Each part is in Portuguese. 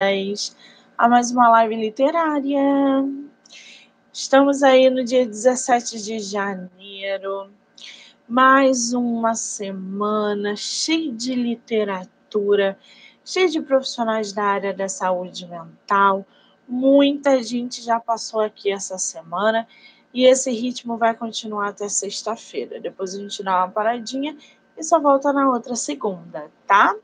a mais uma live literária. Estamos aí no dia 17 de janeiro, mais uma semana cheia de literatura, cheia de profissionais da área da saúde mental. Muita gente já passou aqui essa semana e esse ritmo vai continuar até sexta-feira. Depois a gente dá uma paradinha e só volta na outra segunda, tá?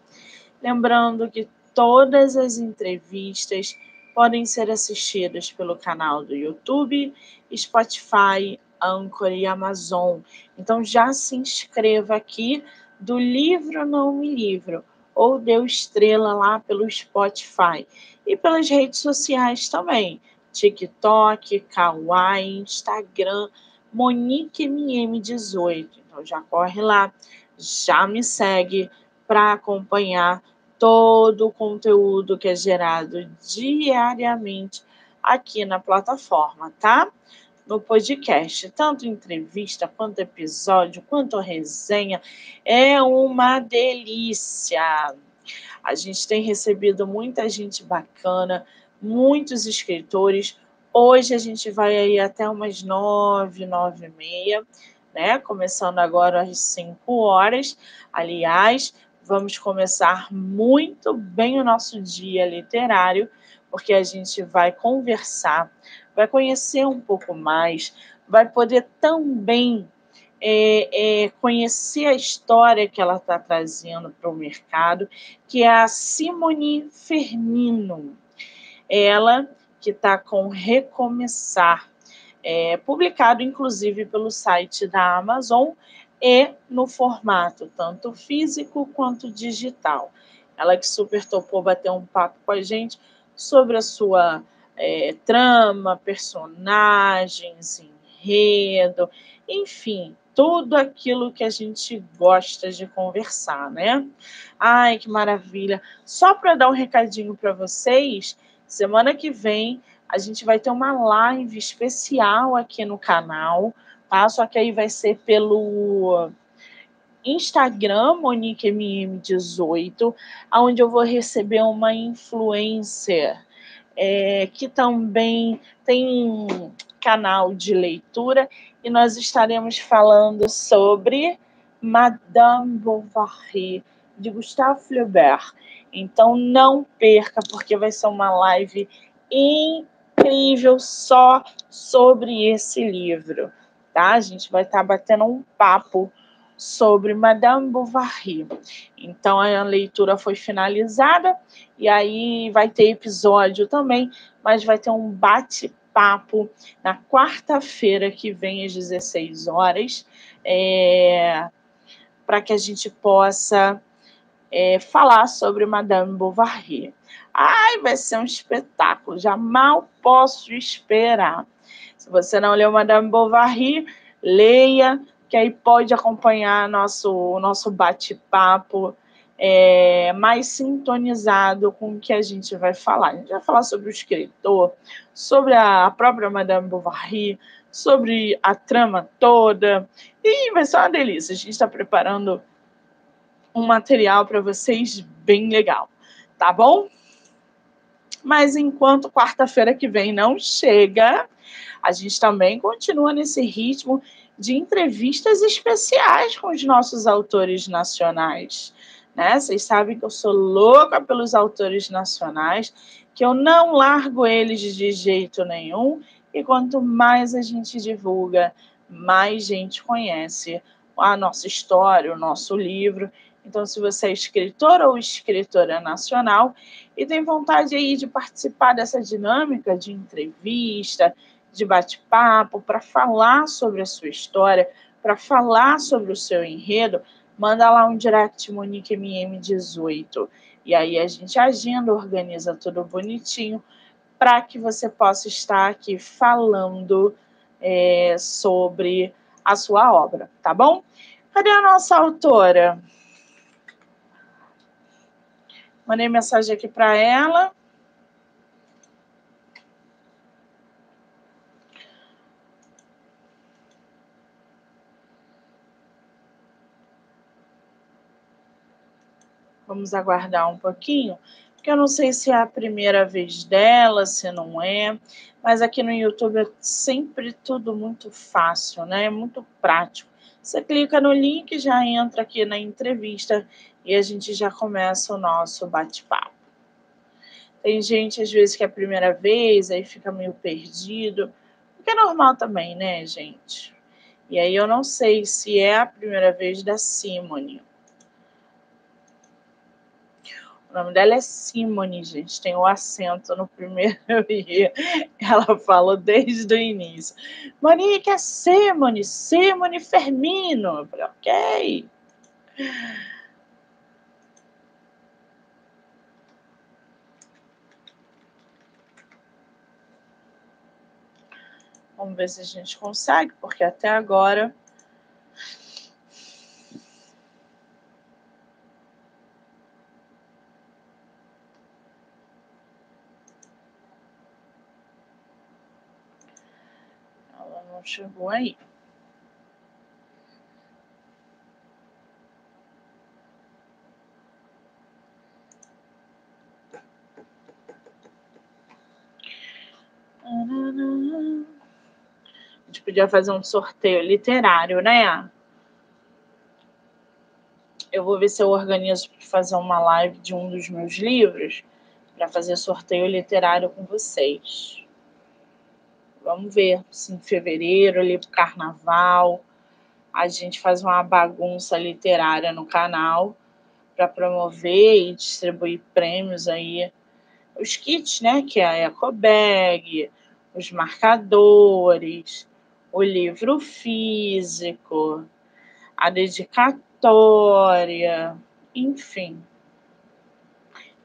Lembrando que todas as entrevistas podem ser assistidas pelo canal do YouTube, Spotify, Anchor e Amazon. Então já se inscreva aqui do Livro Não Me Livro ou deu estrela lá pelo Spotify e pelas redes sociais também. TikTok, Kawaii, Instagram, MoniqueMM18. Então já corre lá, já me segue para acompanhar todo o conteúdo que é gerado diariamente aqui na plataforma, tá? No podcast, tanto entrevista, quanto episódio, quanto resenha, é uma delícia. A gente tem recebido muita gente bacana, muitos escritores. Hoje a gente vai aí até umas nove, nove e meia, né? Começando agora às cinco horas. Aliás, vamos começar muito bem o nosso dia literário, porque a gente vai conversar, vai conhecer um pouco mais, vai poder também é, é, conhecer a história que ela está trazendo para o mercado, que é a Simone Fernino. Ela que está com Recomeçar, é, publicado inclusive pelo site da Amazon e no formato tanto físico quanto digital. Ela que super topou bater um papo com a gente sobre a sua é, trama, personagens, enredo, enfim, tudo aquilo que a gente gosta de conversar, né? Ai, que maravilha! Só para dar um recadinho para vocês, Semana que vem a gente vai ter uma live especial aqui no canal, tá? Só que aí vai ser pelo Instagram, MoniqueMM18, onde eu vou receber uma influencer é, que também tem canal de leitura e nós estaremos falando sobre Madame Bovary, de Gustave Flaubert. Então não perca, porque vai ser uma live incrível só sobre esse livro, tá? A gente vai estar tá batendo um papo sobre Madame Bovary. Então a leitura foi finalizada e aí vai ter episódio também, mas vai ter um bate-papo na quarta-feira que vem às 16 horas, é, para que a gente possa é, falar sobre Madame Bovary. Ai, vai ser um espetáculo, já mal posso esperar. Se você não leu Madame Bovary, leia, que aí pode acompanhar nosso, nosso bate-papo é, mais sintonizado com o que a gente vai falar. A gente vai falar sobre o escritor, sobre a própria Madame Bovary, sobre a trama toda, e vai ser uma delícia. A gente está preparando um material para vocês bem legal, tá bom? Mas enquanto quarta-feira que vem não chega, a gente também continua nesse ritmo de entrevistas especiais com os nossos autores nacionais. Né? Vocês sabem que eu sou louca pelos autores nacionais, que eu não largo eles de jeito nenhum, e quanto mais a gente divulga, mais gente conhece a nossa história, o nosso livro, então, se você é escritor ou escritora nacional e tem vontade aí de participar dessa dinâmica de entrevista, de bate-papo, para falar sobre a sua história, para falar sobre o seu enredo, manda lá um direct Monique MM18. E aí a gente agenda, organiza tudo bonitinho para que você possa estar aqui falando é, sobre a sua obra, tá bom? Cadê a nossa autora? Mandei mensagem aqui para ela. Vamos aguardar um pouquinho porque eu não sei se é a primeira vez dela, se não é, mas aqui no YouTube é sempre tudo muito fácil, né? É muito prático. Você clica no link, já entra aqui na entrevista e a gente já começa o nosso bate-papo. Tem gente, às vezes, que é a primeira vez, aí fica meio perdido, o que é normal também, né, gente? E aí eu não sei se é a primeira vez da Simone. O nome dela é Simone, gente. Tem o um acento no primeiro I. Ela falou desde o início. Monique é Simone, Simone Fermino. Eu falei, ok. Vamos ver se a gente consegue, porque até agora chegou aí. A gente podia fazer um sorteio literário, né? Eu vou ver se eu organizo para fazer uma live de um dos meus livros para fazer sorteio literário com vocês. Vamos ver se em fevereiro, ali pro carnaval, a gente faz uma bagunça literária no canal para promover e distribuir prêmios aí. Os kits, né? Que é a ecobag, os marcadores, o livro físico, a dedicatória, enfim.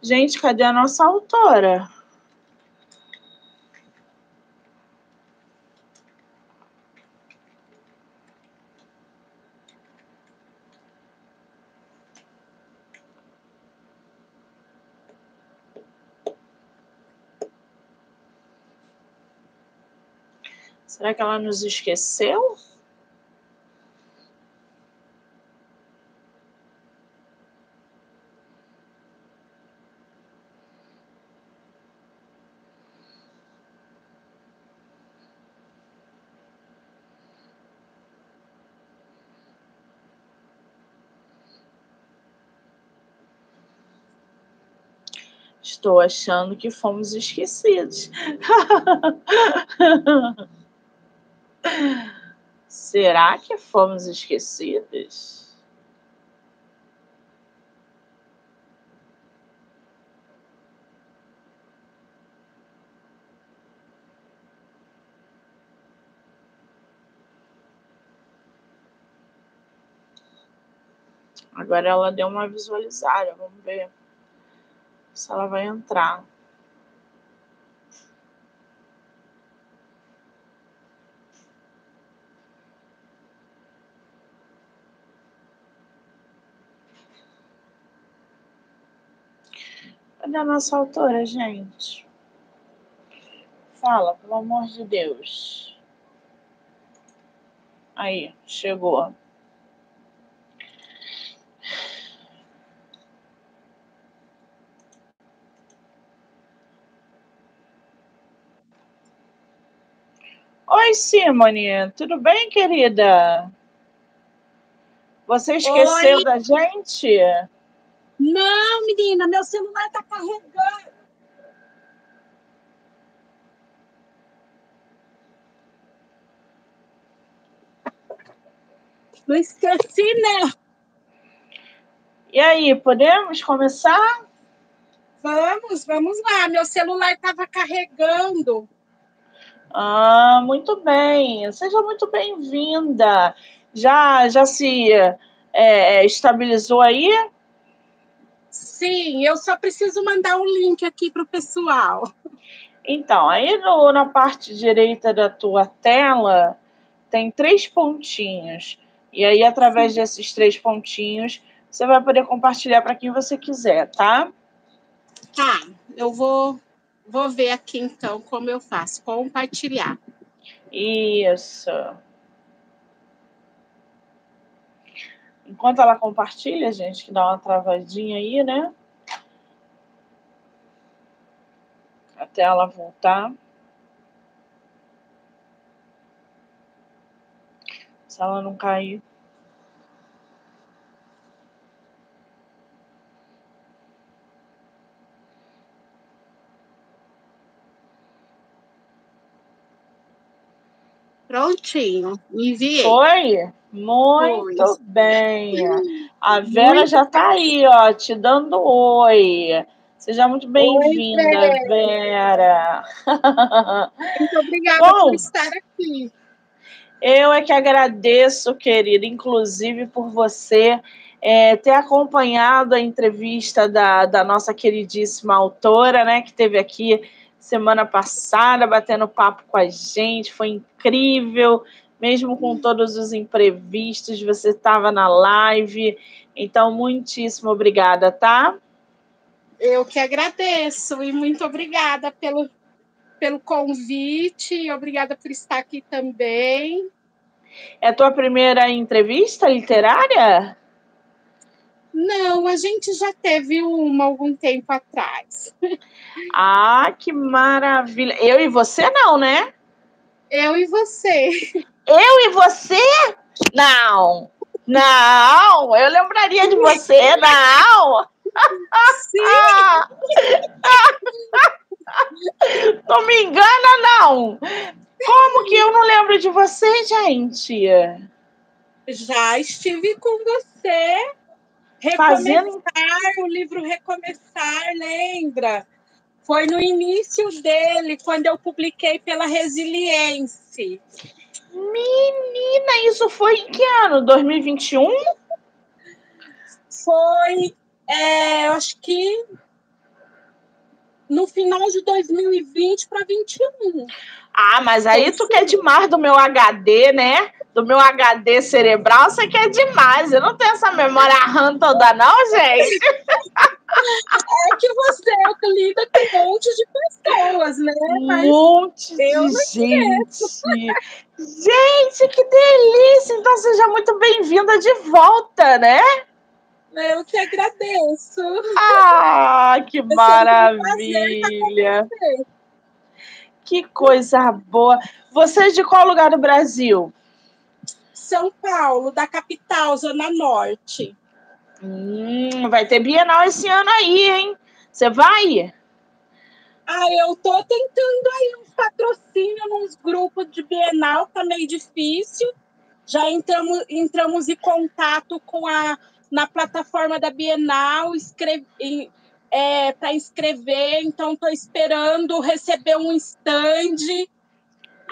Gente, cadê a nossa autora? Será que ela nos esqueceu? Estou achando que fomos esquecidos. Será que fomos esquecidos? Agora ela deu uma visualizada, vamos ver se ela vai entrar. Cadê a nossa autora, gente? Fala, pelo amor de Deus. Aí, chegou. Oi, Simone, tudo bem, querida? Você esqueceu Oi. da gente? Não, menina, meu celular está carregando. Não esqueci, né? E aí, podemos começar? Vamos, vamos lá. Meu celular estava carregando. Ah, muito bem. Seja muito bem-vinda. Já, já se é, estabilizou aí? Sim, eu só preciso mandar o um link aqui para o pessoal. Então, aí no, na parte direita da tua tela tem três pontinhos. E aí, através desses três pontinhos, você vai poder compartilhar para quem você quiser, tá? Tá, eu vou, vou ver aqui então como eu faço. Compartilhar. Isso. Enquanto ela compartilha, gente, que dá uma travadinha aí, né? até ela voltar. Se ela não cair. Prontinho, enviei. Foi? Muito Foi. bem. A Vera muito já está aí, ó, te dando oi. Seja muito bem-vinda, Vera. Muito obrigada Bom, por estar aqui. Eu é que agradeço, querida, inclusive por você é, ter acompanhado a entrevista da, da nossa queridíssima autora, né, que teve aqui semana passada, batendo papo com a gente, foi incrível, mesmo com todos os imprevistos, você estava na live, então muitíssimo obrigada, tá? Eu que agradeço e muito obrigada pelo, pelo convite, obrigada por estar aqui também. É a tua primeira entrevista literária? Não, a gente já teve uma algum tempo atrás. Ah, que maravilha! Eu e você não, né? Eu e você. Eu e você? Não. Não, eu lembraria de você, não. Sim. não me engana, não. Como que eu não lembro de você, gente? Já estive com você Recomeçar, Fazendo... o livro Recomeçar, lembra? Foi no início dele, quando eu publiquei pela Resiliência. Menina, isso foi em que ano? 2021? Foi, é, acho que no final de 2020 para 2021. Ah, mas aí tu quer demais do meu HD, né? do meu HD cerebral, você quer demais. Eu não tenho essa memória RAM toda, não, gente. É que você lida com um monte de pessoas, né? Um monte de gente. Gente, que delícia! Então seja muito bem-vinda de volta, né? Eu que agradeço. Ah, que maravilha! Que coisa boa. Você é de qual lugar do Brasil? São Paulo, da capital, Zona Norte. Hum, vai ter Bienal esse ano aí, hein? Você vai? Ah, eu tô tentando aí uns patrocínios nos grupos de Bienal, tá meio difícil. Já entramos, entramos em contato com a na plataforma da Bienal escrevi, é, para inscrever, então estou esperando receber um stand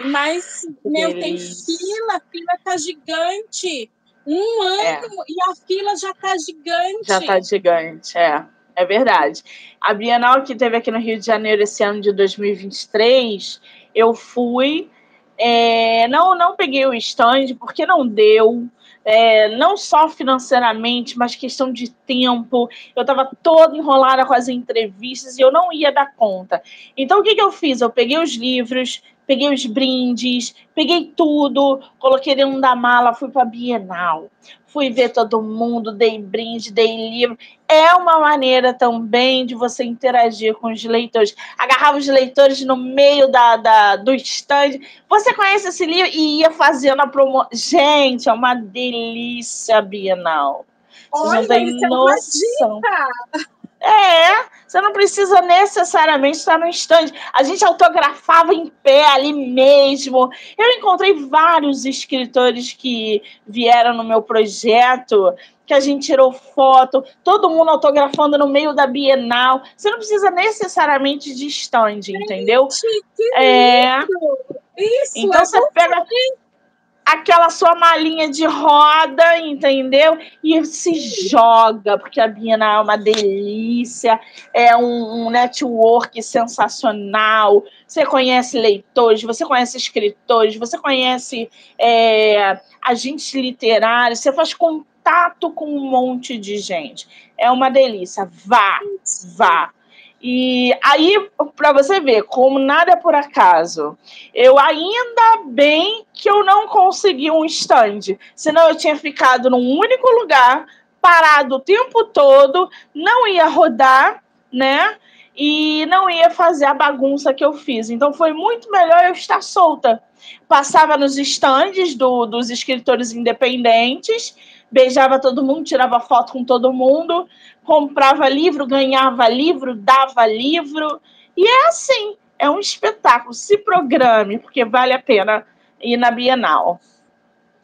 mas, meu, tem fila, a fila tá gigante. Um é. ano é. e a fila já tá gigante. Já tá gigante, é. É verdade. A Bienal que teve aqui no Rio de Janeiro esse ano de 2023, eu fui. É, não, não peguei o stand porque não deu. É, não só financeiramente, mas questão de tempo. Eu estava toda enrolada com as entrevistas e eu não ia dar conta. Então, o que, que eu fiz? Eu peguei os livros, peguei os brindes, peguei tudo, coloquei dentro da mala, fui para a Bienal. Fui ver todo mundo, dei brinde, dei livro. É uma maneira também de você interagir com os leitores. Agarrava os leitores no meio da, da do stand. Você conhece esse livro? E ia fazendo a promoção. Gente, é uma delícia a Bienal. Vocês Olha, não têm é noção. É, você não precisa necessariamente estar no stand. A gente autografava em pé ali mesmo. Eu encontrei vários escritores que vieram no meu projeto, que a gente tirou foto, todo mundo autografando no meio da Bienal. Você não precisa necessariamente de stand, entendeu? Gente, que é. Isso, então é você pega aquela sua malinha de roda, entendeu? E se joga, porque a Bina é uma delícia, é um, um network sensacional. Você conhece leitores, você conhece escritores, você conhece é, agentes literários, você faz contato com um monte de gente. É uma delícia. Vá, vá. E aí, para você ver, como nada é por acaso, eu ainda bem que eu não consegui um stand, senão eu tinha ficado num único lugar, parado o tempo todo, não ia rodar, né? e não ia fazer a bagunça que eu fiz. Então foi muito melhor eu estar solta. Passava nos estandes do, dos escritores independentes, beijava todo mundo, tirava foto com todo mundo, comprava livro, ganhava livro, dava livro. E é assim, é um espetáculo. Se programe, porque vale a pena ir na Bienal.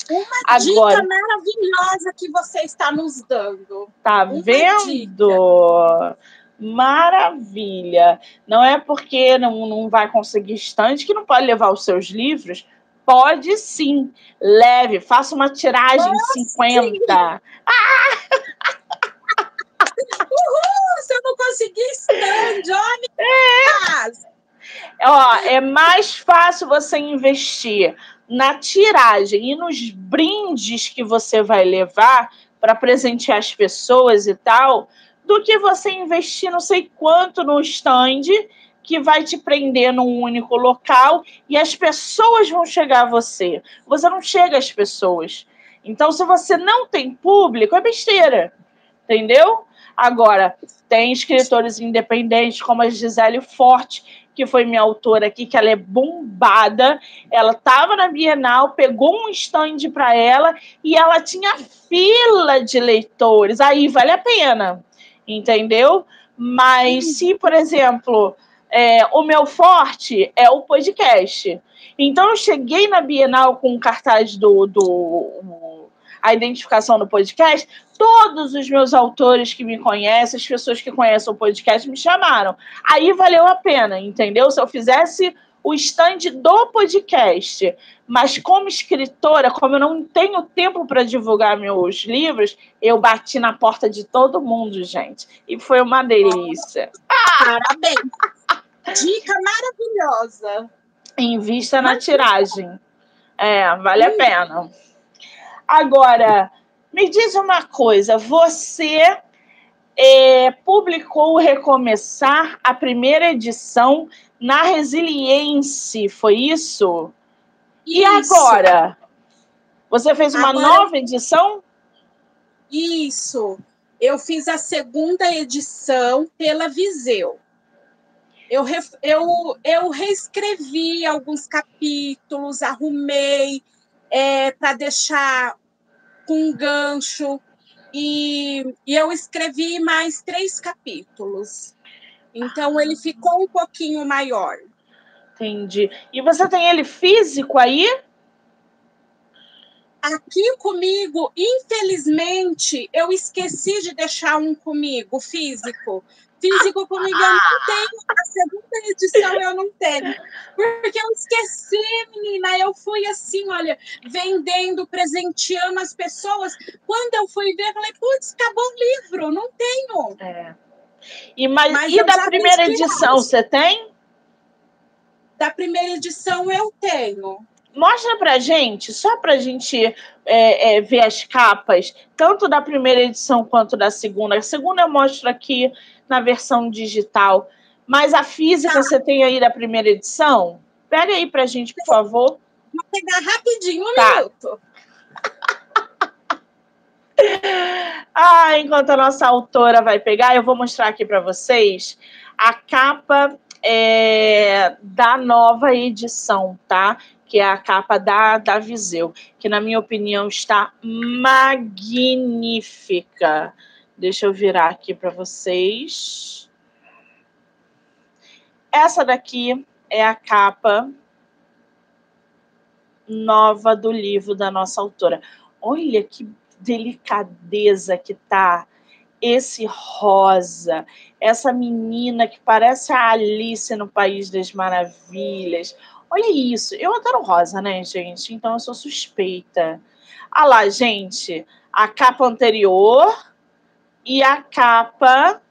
Uma Agora, dica maravilhosa que você está nos dando. Tá Uma vendo? Dica. Maravilha. Não é porque não, não vai conseguir estante que não pode levar os seus livros. Pode sim. Leve, faça uma tiragem de 50. Ah! Uhul! Se eu não conseguir stand, olha! É. Ó, é mais fácil você investir na tiragem e nos brindes que você vai levar para presentear as pessoas e tal, do que você investir não sei quanto no stand que vai te prender num único local e as pessoas vão chegar a você. Você não chega às pessoas. Então, se você não tem público, é besteira. Entendeu? Agora, tem escritores independentes como a Gisele Forte, que foi minha autora aqui, que ela é bombada. Ela estava na Bienal, pegou um stand para ela e ela tinha fila de leitores. Aí vale a pena, entendeu? Mas se, por exemplo, é, o meu forte é o podcast. Então eu cheguei na Bienal com o cartaz do, do a identificação do podcast, todos os meus autores que me conhecem, as pessoas que conhecem o podcast, me chamaram. Aí valeu a pena, entendeu? Se eu fizesse o stand do podcast, mas como escritora, como eu não tenho tempo para divulgar meus livros, eu bati na porta de todo mundo, gente. E foi uma delícia. Parabéns! Dica maravilhosa. Invista na tiragem. É, vale a pena. Agora, me diz uma coisa: você é, publicou Recomeçar, a primeira edição, na Resiliência, foi isso? isso. E agora? Você fez uma agora... nova edição? Isso. Eu fiz a segunda edição pela Viseu. Eu, eu, eu reescrevi alguns capítulos, arrumei, é, para deixar com um gancho. E, e eu escrevi mais três capítulos. Então ele ficou um pouquinho maior. Entendi. E você tem ele físico aí? Aqui comigo, infelizmente, eu esqueci de deixar um comigo físico. Físico comigo eu não tenho, a segunda edição eu não tenho. Porque eu esqueci, menina. Eu fui assim, olha, vendendo, presenteando as pessoas. Quando eu fui ver, eu falei, putz, acabou o livro, não tenho. É. E, mas, mas e da primeira edição, você tem? Da primeira edição eu tenho. Mostra pra gente, só pra gente é, é, ver as capas, tanto da primeira edição quanto da segunda. A segunda eu mostro aqui na versão digital. Mas a física tá. você tem aí da primeira edição? Pega aí pra gente, por favor. Vou pegar rapidinho, um tá. minuto. ah, enquanto a nossa autora vai pegar, eu vou mostrar aqui para vocês a capa é, da nova edição, tá? Que é a capa da, da Viseu, que na minha opinião está magnífica. Deixa eu virar aqui para vocês. Essa daqui é a capa nova do livro da nossa autora. Olha que delicadeza que tá esse rosa, essa menina que parece a Alice no País das Maravilhas. Olha isso, eu adoro rosa, né, gente? Então eu sou suspeita. Ah lá, gente, a capa anterior e a capa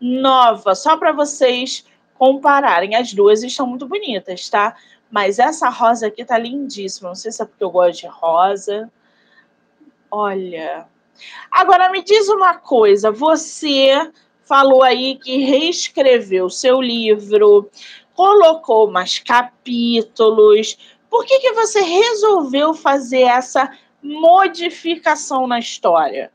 nova, só para vocês compararem. As duas estão muito bonitas, tá? Mas essa rosa aqui tá lindíssima. Não sei se é porque eu gosto de rosa. Olha. Agora me diz uma coisa, você falou aí que reescreveu seu livro, colocou mais capítulos. Por que, que você resolveu fazer essa modificação na história?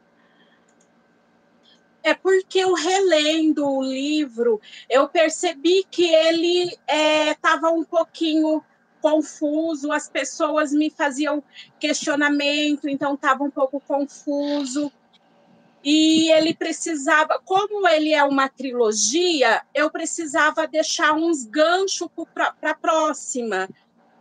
É porque eu relendo o livro, eu percebi que ele estava é, um pouquinho confuso, as pessoas me faziam questionamento, então estava um pouco confuso. E ele precisava, como ele é uma trilogia, eu precisava deixar uns ganchos para a próxima.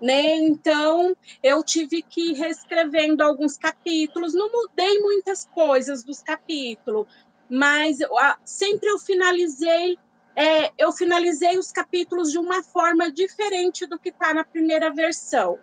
Né? Então, eu tive que ir reescrevendo alguns capítulos, não mudei muitas coisas dos capítulos, mas sempre eu finalizei é, eu finalizei os capítulos de uma forma diferente do que está na primeira versão.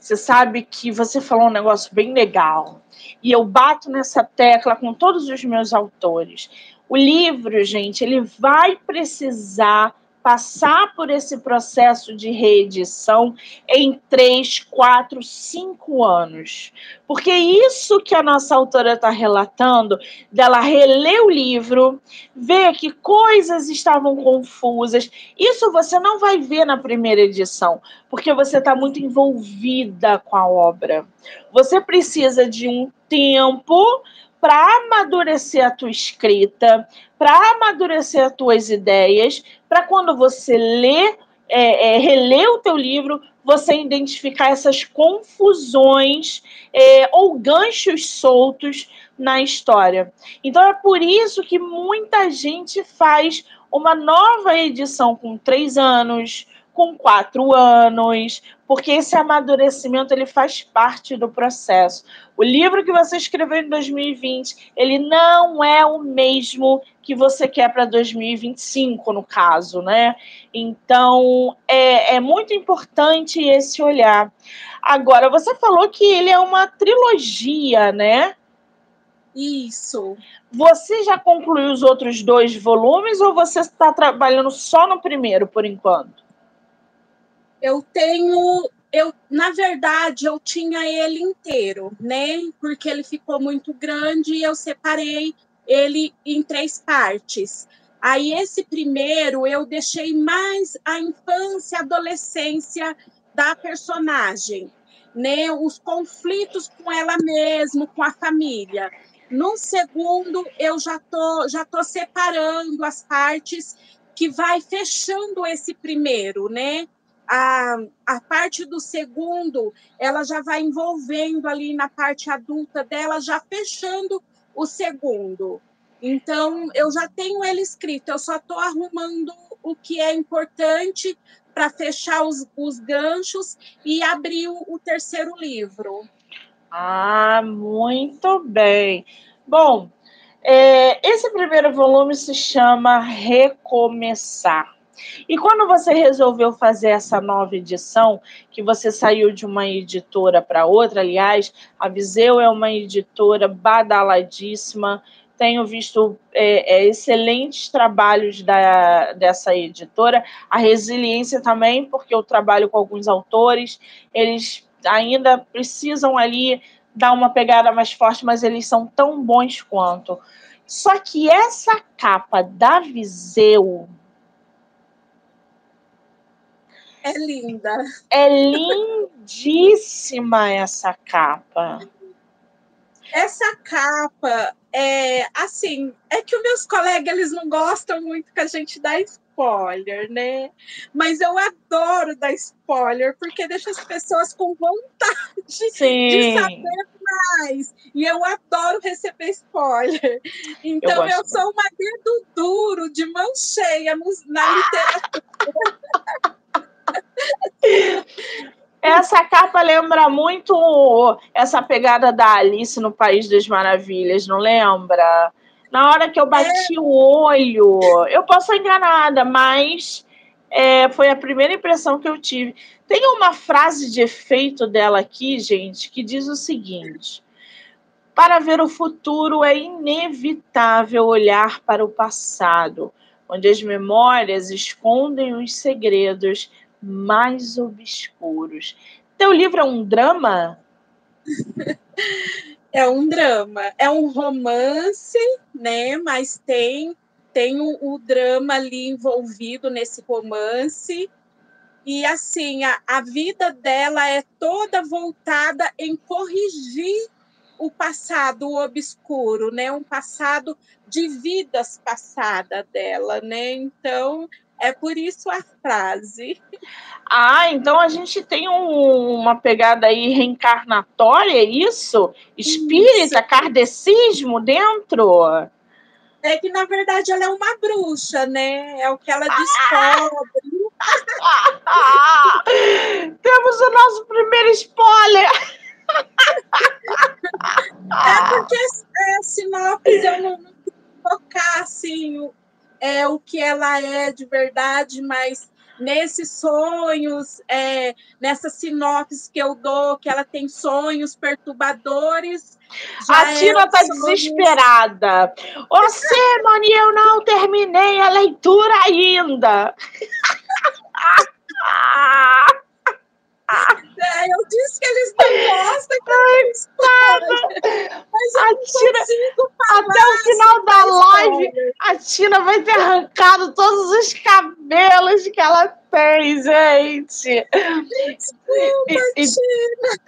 Você sabe que você falou um negócio bem legal. E eu bato nessa tecla com todos os meus autores. O livro, gente, ele vai precisar passar por esse processo de reedição em três, quatro, cinco anos. Porque isso que a nossa autora está relatando, dela reler o livro, ver que coisas estavam confusas, isso você não vai ver na primeira edição, porque você está muito envolvida com a obra. Você precisa de um tempo para amadurecer a tua escrita, para amadurecer as tuas ideias, para quando você lê, é, é, relê o teu livro, você identificar essas confusões é, ou ganchos soltos na história. Então é por isso que muita gente faz uma nova edição com três anos, com quatro anos, porque esse amadurecimento ele faz parte do processo. O livro que você escreveu em 2020, ele não é o mesmo que você quer para 2025, no caso, né? Então, é, é muito importante esse olhar. Agora, você falou que ele é uma trilogia, né? Isso. Você já concluiu os outros dois volumes ou você está trabalhando só no primeiro por enquanto? Eu tenho, eu na verdade eu tinha ele inteiro, né? Porque ele ficou muito grande e eu separei ele em três partes. Aí esse primeiro eu deixei mais a infância, adolescência da personagem, né? Os conflitos com ela mesma, com a família. No segundo eu já tô já tô separando as partes que vai fechando esse primeiro, né? A, a parte do segundo, ela já vai envolvendo ali na parte adulta dela, já fechando o segundo. Então, eu já tenho ele escrito, eu só estou arrumando o que é importante para fechar os, os ganchos e abrir o, o terceiro livro. Ah, muito bem. Bom, é, esse primeiro volume se chama Recomeçar. E quando você resolveu fazer essa nova edição, que você saiu de uma editora para outra, aliás, a Viseu é uma editora badaladíssima, tenho visto é, é, excelentes trabalhos da, dessa editora, a Resiliência também, porque eu trabalho com alguns autores, eles ainda precisam ali dar uma pegada mais forte, mas eles são tão bons quanto. Só que essa capa da Viseu, é linda. É lindíssima essa capa. Essa capa é assim, é que os meus colegas eles não gostam muito que a gente dá spoiler, né? Mas eu adoro dar spoiler porque deixa as pessoas com vontade Sim. de saber mais. E eu adoro receber spoiler. Então eu, eu sou uma dedo duro de mão cheia na literatura. Essa capa lembra muito essa pegada da Alice no País das Maravilhas, não lembra? Na hora que eu bati é. o olho, eu posso estar enganada, mas é, foi a primeira impressão que eu tive. Tem uma frase de efeito dela aqui, gente, que diz o seguinte: Para ver o futuro é inevitável olhar para o passado, onde as memórias escondem os segredos mais obscuros. Teu livro é um drama? é um drama, é um romance, né? Mas tem tem o, o drama ali envolvido nesse romance. E assim, a, a vida dela é toda voltada em corrigir o passado obscuro, né? Um passado de vidas passadas dela, né? Então, é por isso a frase. Ah, então a gente tem um, uma pegada aí reencarnatória, é isso? Espírita, isso. kardecismo dentro? É que, na verdade, ela é uma bruxa, né? É o que ela descobre. Ah! Temos o nosso primeiro spoiler! é porque é, sinopse eu não, não tocar assim é, o que ela é de verdade, mas nesses sonhos, é, nessa sinopse que eu dou, que ela tem sonhos perturbadores. A Tina está desesperada. Você, Mani, eu não terminei a leitura ainda. É, eu disse que eles não gostam que Ai, Mas eu a Tina, até o final da live, a Tina vai ter arrancado todos os cabelos que ela tem, gente. Desculpa, e, Tina.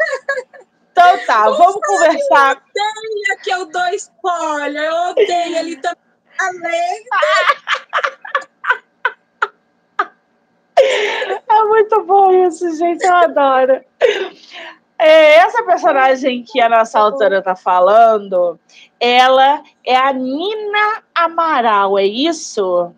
Então tá, vamos conversar. Eu odeio que eu dou spoiler, eu odeio ele também. Além. É muito bom isso, gente. Eu adoro. É, essa personagem que a nossa autora tá falando, ela é a Nina Amaral, é isso?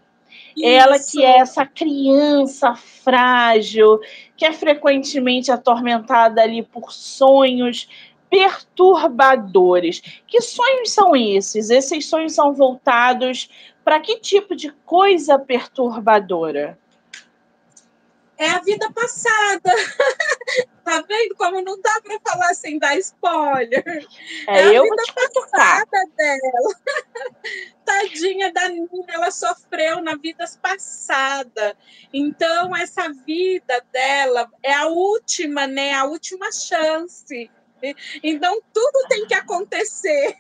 isso? Ela que é essa criança frágil, que é frequentemente atormentada ali por sonhos perturbadores. Que sonhos são esses? Esses sonhos são voltados para que tipo de coisa perturbadora? É a vida passada. tá vendo como não dá para falar sem dar spoiler? É, é a vida passada dela. Tadinha da Nina, ela sofreu na vida passada. Então, essa vida dela é a última, né? A última chance. Então, tudo tem que acontecer.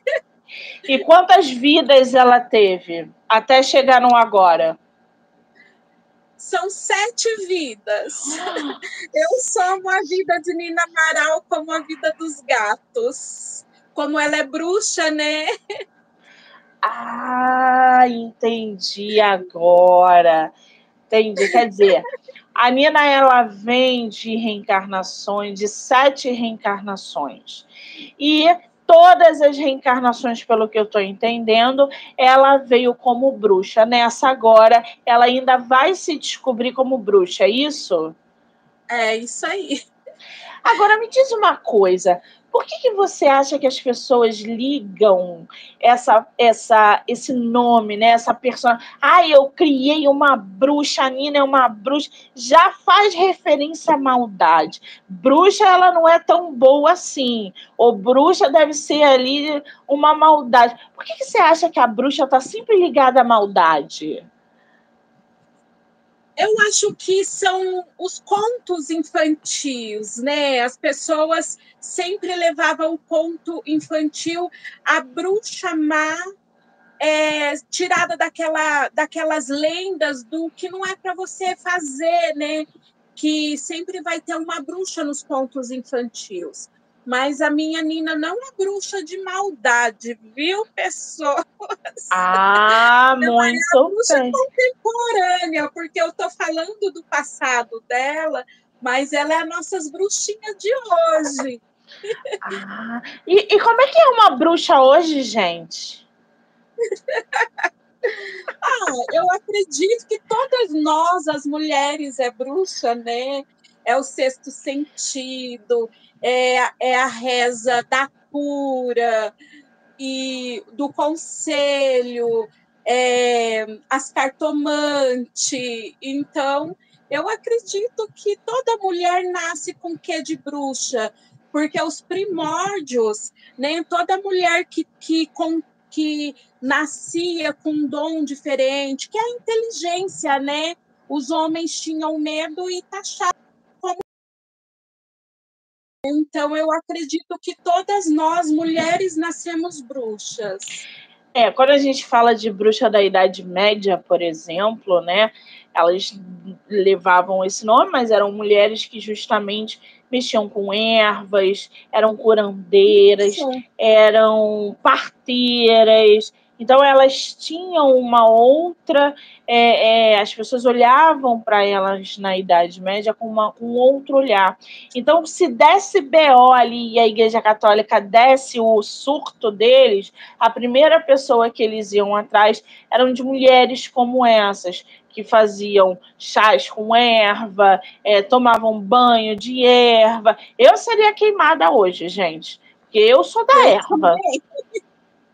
E quantas vidas ela teve até chegar no agora? São sete vidas. Eu somo a vida de Nina Amaral como a vida dos gatos. Como ela é bruxa, né? Ah, entendi agora. Entendi. Quer dizer, a Nina ela vem de reencarnações, de sete reencarnações. E todas as reencarnações, pelo que eu estou entendendo, ela veio como bruxa. Nessa agora, ela ainda vai se descobrir como bruxa, é isso? É isso aí. Agora me diz uma coisa: por que, que você acha que as pessoas ligam essa, essa, esse nome, né? Essa personagem? Ah, eu criei uma bruxa, a Nina é uma bruxa. Já faz referência à maldade. Bruxa, ela não é tão boa assim. Ou bruxa deve ser ali uma maldade. Por que, que você acha que a bruxa está sempre ligada à maldade? Eu acho que são os contos infantis, né? As pessoas sempre levavam o conto infantil, a bruxa má é, tirada daquela, daquelas lendas do que não é para você fazer, né? Que sempre vai ter uma bruxa nos contos infantis. Mas a minha Nina não é bruxa de maldade, viu, pessoas? Ah, muito é a bruxa bem. contemporânea, porque eu estou falando do passado dela, mas ela é a nossas bruxinhas de hoje. Ah, e, e como é que é uma bruxa hoje, gente? ah, eu acredito que todas nós, as mulheres, é bruxa, né? É o sexto sentido, é, é a reza da cura e do conselho, é, as cartomantes. Então, eu acredito que toda mulher nasce com quê de bruxa, porque os primórdios, nem né, toda mulher que, que, com, que nascia com um dom diferente, que é a inteligência, né? Os homens tinham medo e taxavam então, eu acredito que todas nós, mulheres, nascemos bruxas. É, quando a gente fala de bruxa da Idade Média, por exemplo, né, elas levavam esse nome, mas eram mulheres que justamente mexiam com ervas, eram curandeiras, Sim. eram parteiras, então elas tinham uma outra, é, é, as pessoas olhavam para elas na Idade Média com uma, um outro olhar. Então, se desse BO ali e a Igreja Católica desse o surto deles, a primeira pessoa que eles iam atrás eram de mulheres como essas, que faziam chás com erva, é, tomavam banho de erva. Eu seria queimada hoje, gente, porque eu sou da eu erva. Também.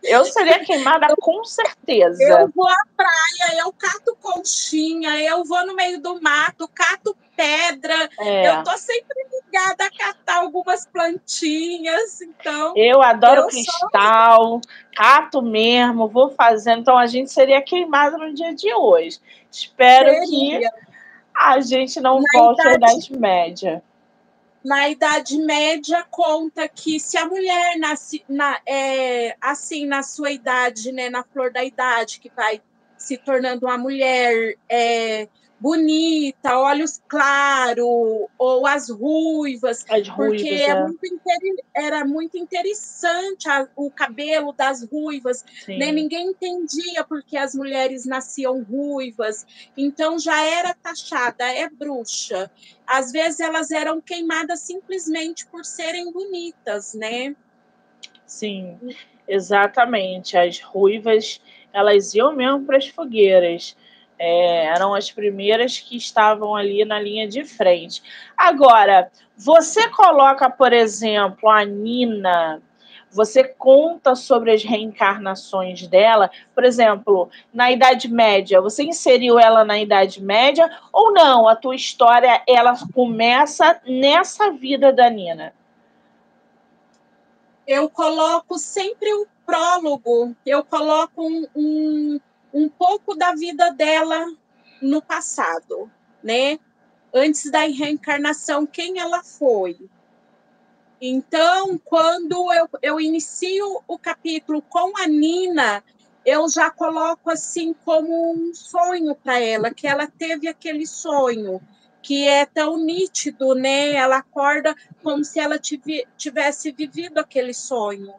Eu seria queimada com certeza. Eu vou à praia, eu cato conchinha, eu vou no meio do mato, cato pedra. É. Eu tô sempre ligada a catar algumas plantinhas, então. Eu adoro eu cristal, sou... cato mesmo, vou fazendo. Então a gente seria queimada no dia de hoje. Espero seria. que a gente não Na volte idade... à Idade Média na Idade Média conta que se a mulher nasce na, é, assim na sua idade, né, na flor da idade, que vai se tornando uma mulher é, bonita, olhos claros, ou as ruivas, as ruivas porque é. É muito era muito interessante a, o cabelo das ruivas, né? ninguém entendia porque as mulheres nasciam ruivas, então já era taxada, é bruxa. Às vezes elas eram queimadas simplesmente por serem bonitas, né? Sim, exatamente. As ruivas, elas iam mesmo para as fogueiras é, eram as primeiras que estavam ali na linha de frente. Agora, você coloca, por exemplo, a Nina, você conta sobre as reencarnações dela, por exemplo, na Idade Média, você inseriu ela na Idade Média ou não? A tua história ela começa nessa vida da Nina? Eu coloco sempre um prólogo, eu coloco um, um um pouco da vida dela no passado, né? Antes da reencarnação, quem ela foi. Então, quando eu, eu inicio o capítulo com a Nina, eu já coloco assim como um sonho para ela, que ela teve aquele sonho, que é tão nítido, né? Ela acorda como se ela tivesse vivido aquele sonho.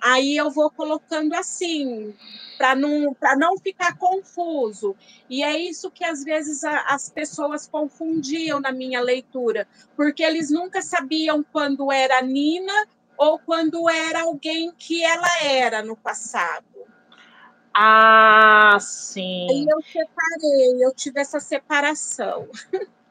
Aí eu vou colocando assim, para não, não ficar confuso. E é isso que às vezes a, as pessoas confundiam na minha leitura, porque eles nunca sabiam quando era Nina ou quando era alguém que ela era no passado. Ah, sim. E eu separei, eu tive essa separação.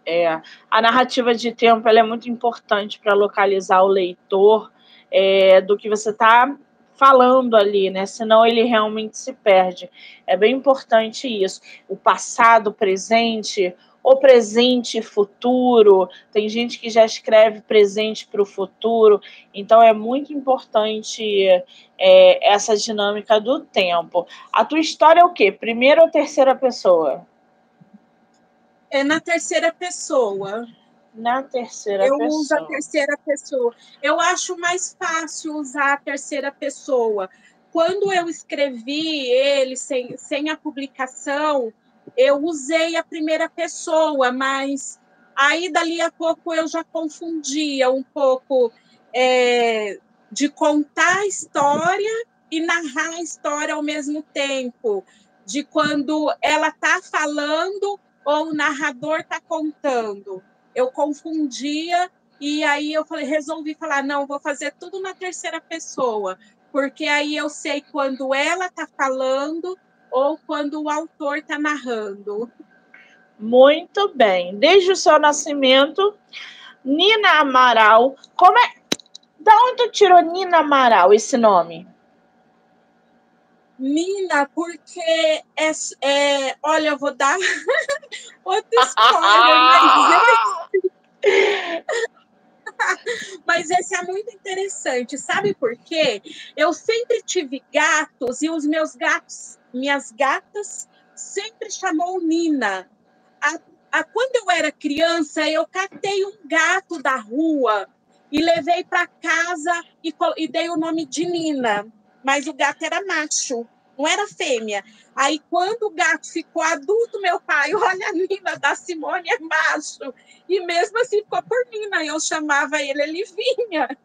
É, a narrativa de tempo é muito importante para localizar o leitor é, do que você está falando ali, né? Senão ele realmente se perde. É bem importante isso. O passado, o presente, o presente e futuro. Tem gente que já escreve presente para o futuro. Então é muito importante é, essa dinâmica do tempo. A tua história é o quê? Primeira ou terceira pessoa? É na terceira pessoa na terceira eu pessoa. Eu uso a terceira pessoa. Eu acho mais fácil usar a terceira pessoa. Quando eu escrevi ele sem, sem a publicação, eu usei a primeira pessoa, mas aí dali a pouco eu já confundia um pouco é, de contar a história e narrar a história ao mesmo tempo, de quando ela está falando ou o narrador está contando eu confundia e aí eu falei, resolvi falar, não, vou fazer tudo na terceira pessoa, porque aí eu sei quando ela está falando ou quando o autor está narrando. Muito bem. Desde o seu nascimento, Nina Amaral, como é? Da onde tirou Nina Amaral esse nome? Nina, porque é, é olha, eu vou dar outra história, mas esse, mas esse é muito interessante, sabe por quê? Eu sempre tive gatos e os meus gatos, minhas gatas, sempre chamou Nina. A, a, quando eu era criança, eu catei um gato da rua e levei para casa e, e dei o nome de Nina mas o gato era macho. não era fêmea. Aí, quando o gato ficou adulto, meu pai, olha a Nina da Simone é macho. E mesmo assim ficou por Nina, eu chamava ele, ele vinha.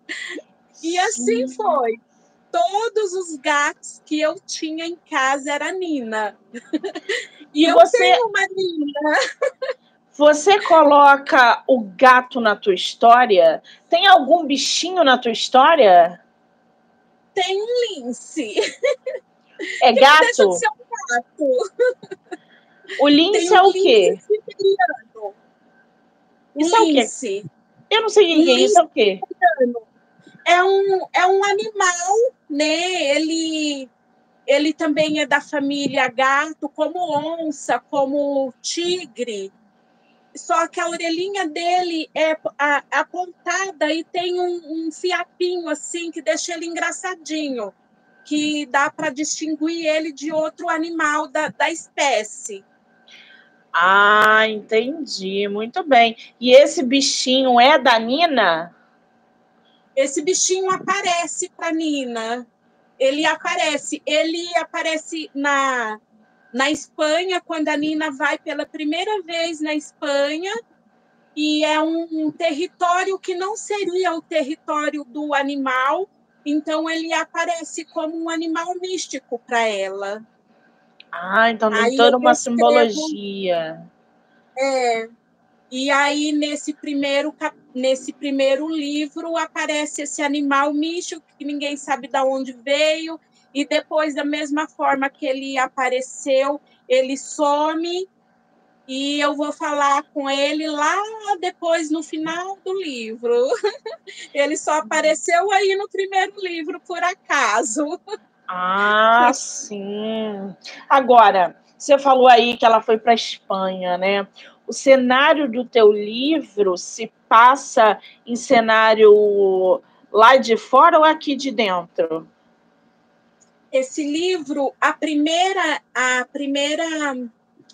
E assim Sim. foi. Todos os gatos que eu tinha em casa era Nina. E, eu você... tenho uma Nina. Você coloca o gato na tua história? Tem algum bichinho na tua história? Tem um lince. É gato? Deixa de ser um gato. O lince é o quê? Isso lince. é o quê? Eu não sei que é isso, é o quê? É um, é um animal, né? Ele, ele também é da família gato, como onça, como tigre. Só que a orelhinha dele é apontada e tem um, um fiapinho assim que deixa ele engraçadinho que dá para distinguir ele de outro animal da, da espécie. Ah, entendi. Muito bem. E esse bichinho é da Nina? Esse bichinho aparece para Nina. Ele aparece. Ele aparece na, na Espanha, quando a Nina vai pela primeira vez na Espanha. E é um, um território que não seria o território do animal, então ele aparece como um animal místico para ela. Ah, então tem toda uma simbologia. É. E aí nesse primeiro nesse primeiro livro aparece esse animal místico que ninguém sabe de onde veio e depois da mesma forma que ele apareceu, ele some e eu vou falar com ele lá depois, no final do livro. Ele só apareceu aí no primeiro livro, por acaso. Ah, sim. Agora, você falou aí que ela foi para Espanha, né? O cenário do teu livro se passa em cenário lá de fora ou aqui de dentro? Esse livro, a primeira, a primeira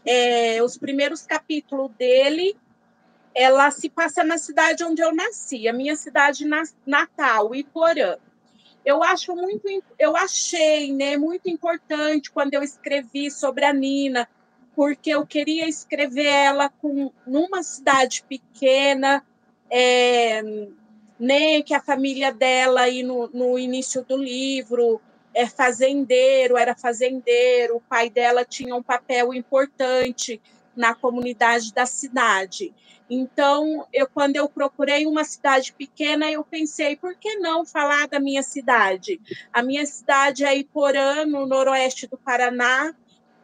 é, os primeiros capítulos dele, ela se passa na cidade onde eu nasci, a minha cidade natal, Iporã. Eu acho muito, eu achei, né, muito importante quando eu escrevi sobre a Nina, porque eu queria escrever ela com numa cidade pequena, é, né, que a família dela aí no, no início do livro é fazendeiro, era fazendeiro, o pai dela tinha um papel importante na comunidade da cidade. Então, eu quando eu procurei uma cidade pequena, eu pensei, por que não falar da minha cidade? A minha cidade é Iporã, no noroeste do Paraná,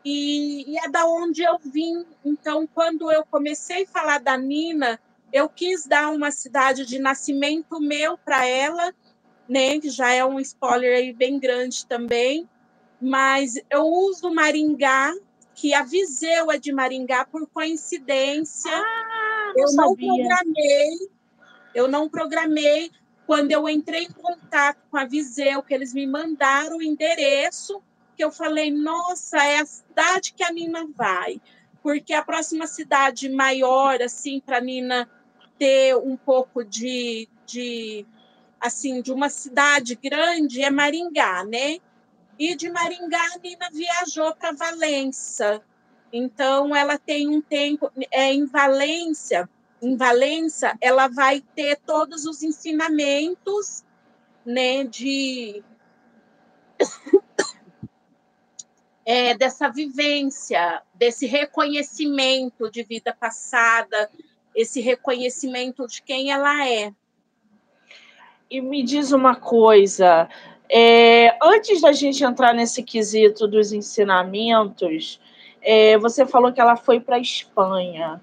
e, e é da onde eu vim. Então, quando eu comecei a falar da Nina, eu quis dar uma cidade de nascimento meu para ela, né? Que já é um spoiler aí bem grande também. Mas eu uso Maringá, que a Viseu é de Maringá por coincidência. Ah, eu não sabia. programei, eu não programei. Quando eu entrei em contato com a Viseu, que eles me mandaram o endereço, que eu falei, nossa, é a cidade que a Nina vai. Porque a próxima cidade maior, assim, para a Nina ter um pouco de, de assim, de uma cidade grande é Maringá, né? E de Maringá, a Nina viajou para Valença. Então, ela tem um tempo é, em Valência. Em Valença, ela vai ter todos os ensinamentos né, de é, dessa vivência, desse reconhecimento de vida passada, esse reconhecimento de quem ela é. E me diz uma coisa, é, antes da gente entrar nesse quesito dos ensinamentos, é, você falou que ela foi para a Espanha.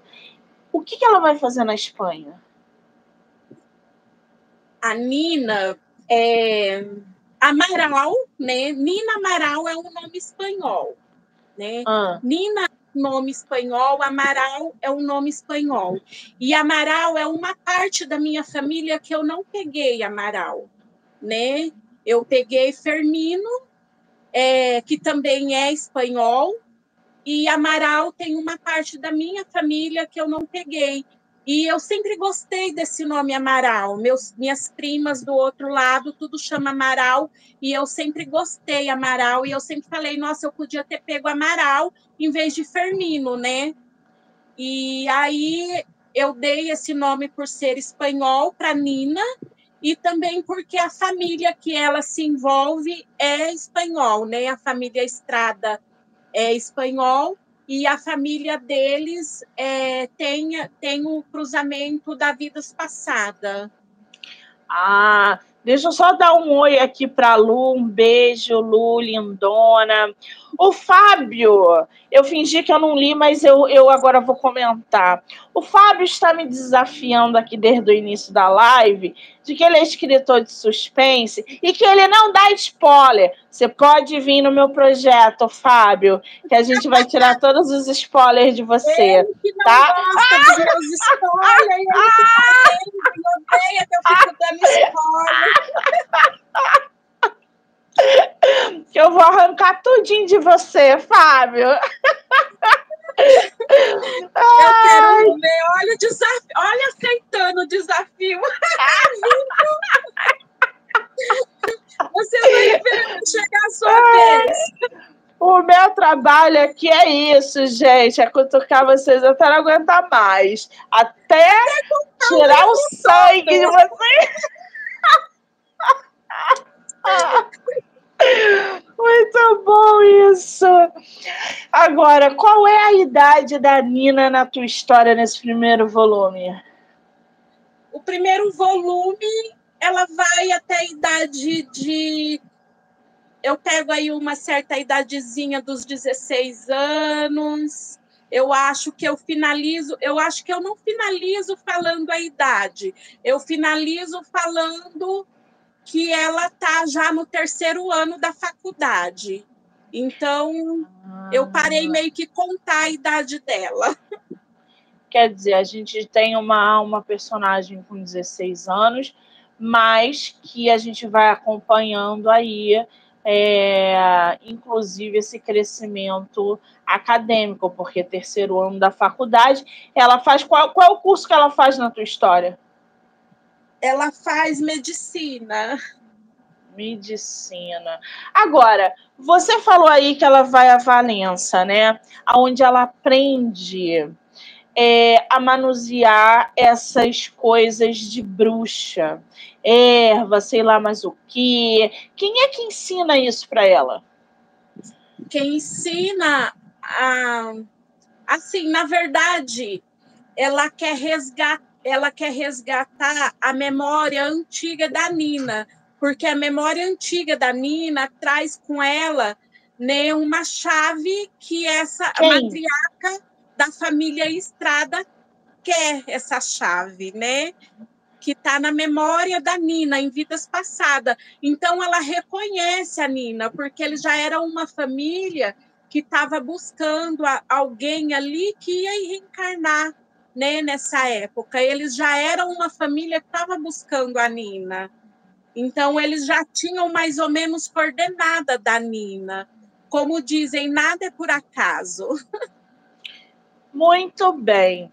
O que, que ela vai fazer na Espanha? A Nina é Amaral, né? Nina Amaral é um nome espanhol, né? Ah. Nina nome espanhol, Amaral é um nome espanhol. E Amaral é uma parte da minha família que eu não peguei Amaral, né? Eu peguei Fermino, é, que também é espanhol, e Amaral tem uma parte da minha família que eu não peguei. E eu sempre gostei desse nome Amaral. Meus, minhas primas do outro lado, tudo chama Amaral, e eu sempre gostei Amaral, e eu sempre falei, nossa, eu podia ter pego Amaral em vez de Fermino, né? E aí eu dei esse nome por ser espanhol para Nina, e também porque a família que ela se envolve é espanhol, né? A família Estrada é espanhol, e a família deles é, tem, tem o cruzamento da vidas passada. Ah, deixa eu só dar um oi aqui para Lu, um beijo, Lu, lindona. O Fábio, eu fingi que eu não li, mas eu, eu agora vou comentar. O Fábio está me desafiando aqui desde o início da live de que ele é escritor de suspense e que ele não dá spoiler. Você pode vir no meu projeto, Fábio, que a gente vai tirar todos os spoilers de você. Ele que não tá? gosta dos meus spoilers, ele que odeia que eu fico dando spoiler. Que eu vou arrancar tudinho de você, Fábio. Eu quero ver, olha o desafio, olha aceitando o desafio. Você vai ver chegar a sua vez. O meu trabalho aqui é isso, gente. É cutucar vocês até não aguentar mais. Até tirar o sangue de vocês. Muito bom isso. Agora, qual é a idade da Nina na tua história nesse primeiro volume? O primeiro volume, ela vai até a idade de eu pego aí uma certa idadezinha dos 16 anos. Eu acho que eu finalizo, eu acho que eu não finalizo falando a idade. Eu finalizo falando que ela está já no terceiro ano da faculdade. Então, ah. eu parei meio que contar a idade dela. Quer dizer, a gente tem uma, uma personagem com 16 anos, mas que a gente vai acompanhando aí, é, inclusive esse crescimento acadêmico, porque terceiro ano da faculdade, ela faz qual, qual é o curso que ela faz na tua história? ela faz medicina. Medicina. Agora, você falou aí que ela vai a Valença, né? Onde ela aprende é, a manusear essas coisas de bruxa, erva, sei lá mais o que. Quem é que ensina isso para ela? Quem ensina a, assim, na verdade, ela quer resgatar ela quer resgatar a memória antiga da Nina, porque a memória antiga da Nina traz com ela né, uma chave que essa Quem? matriarca da família Estrada quer essa chave, né? Que está na memória da Nina em vidas passadas. Então ela reconhece a Nina, porque eles já eram uma família que estava buscando alguém ali que ia reencarnar né, nessa época. Eles já eram uma família que estava buscando a Nina. Então, eles já tinham mais ou menos coordenada da Nina. Como dizem, nada é por acaso. Muito bem.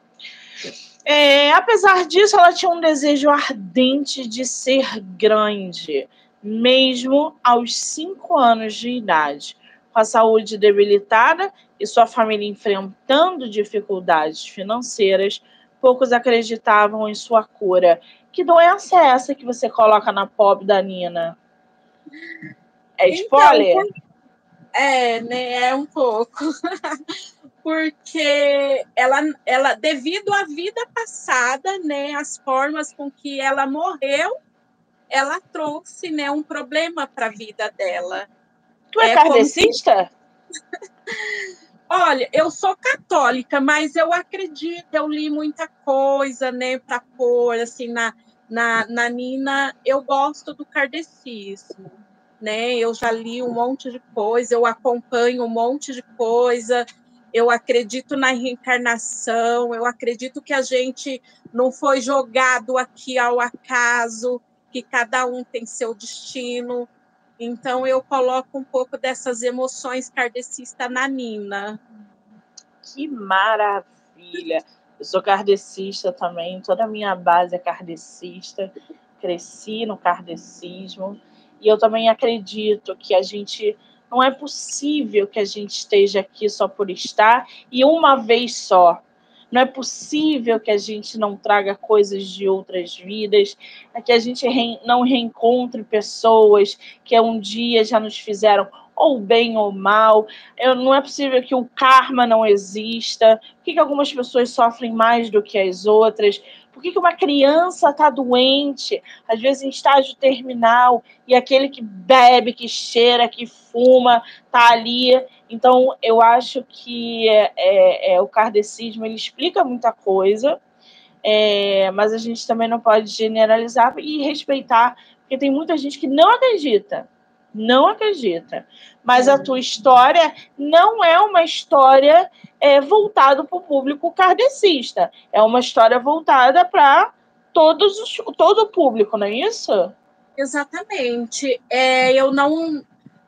É, apesar disso, ela tinha um desejo ardente de ser grande, mesmo aos cinco anos de idade. Com a saúde debilitada e sua família enfrentando dificuldades financeiras, poucos acreditavam em sua cura. Que doença é essa que você coloca na pop da Nina? É então, spoiler? Então, é, né? É um pouco. Porque ela, ela, devido à vida passada, né, as formas com que ela morreu, ela trouxe, né, um problema para a vida dela. Tu é, é kardecista? Olha, eu sou católica, mas eu acredito, eu li muita coisa, né, para pôr assim na, na, na Nina. Eu gosto do kardecismo, né? Eu já li um monte de coisa, eu acompanho um monte de coisa. Eu acredito na reencarnação, eu acredito que a gente não foi jogado aqui ao acaso, que cada um tem seu destino. Então eu coloco um pouco dessas emoções kardecistas na Nina. Que maravilha! Eu sou kardecista também, toda a minha base é kardecista, cresci no kardecismo, e eu também acredito que a gente não é possível que a gente esteja aqui só por estar e uma vez só. Não é possível que a gente não traga coisas de outras vidas, é que a gente não reencontre pessoas que um dia já nos fizeram ou bem ou mal. Eu, não é possível que o karma não exista. Por que, que algumas pessoas sofrem mais do que as outras? Por que, que uma criança está doente, às vezes em estágio terminal, e aquele que bebe, que cheira, que fuma, está ali? Então, eu acho que é, é, é, o kardecismo ele explica muita coisa, é, mas a gente também não pode generalizar e respeitar, porque tem muita gente que não acredita não acredita. Mas a uhum. tua história não é uma história é, voltada para o público kardecista. É uma história voltada para todos os, todo o público, não é isso? Exatamente. É, eu não,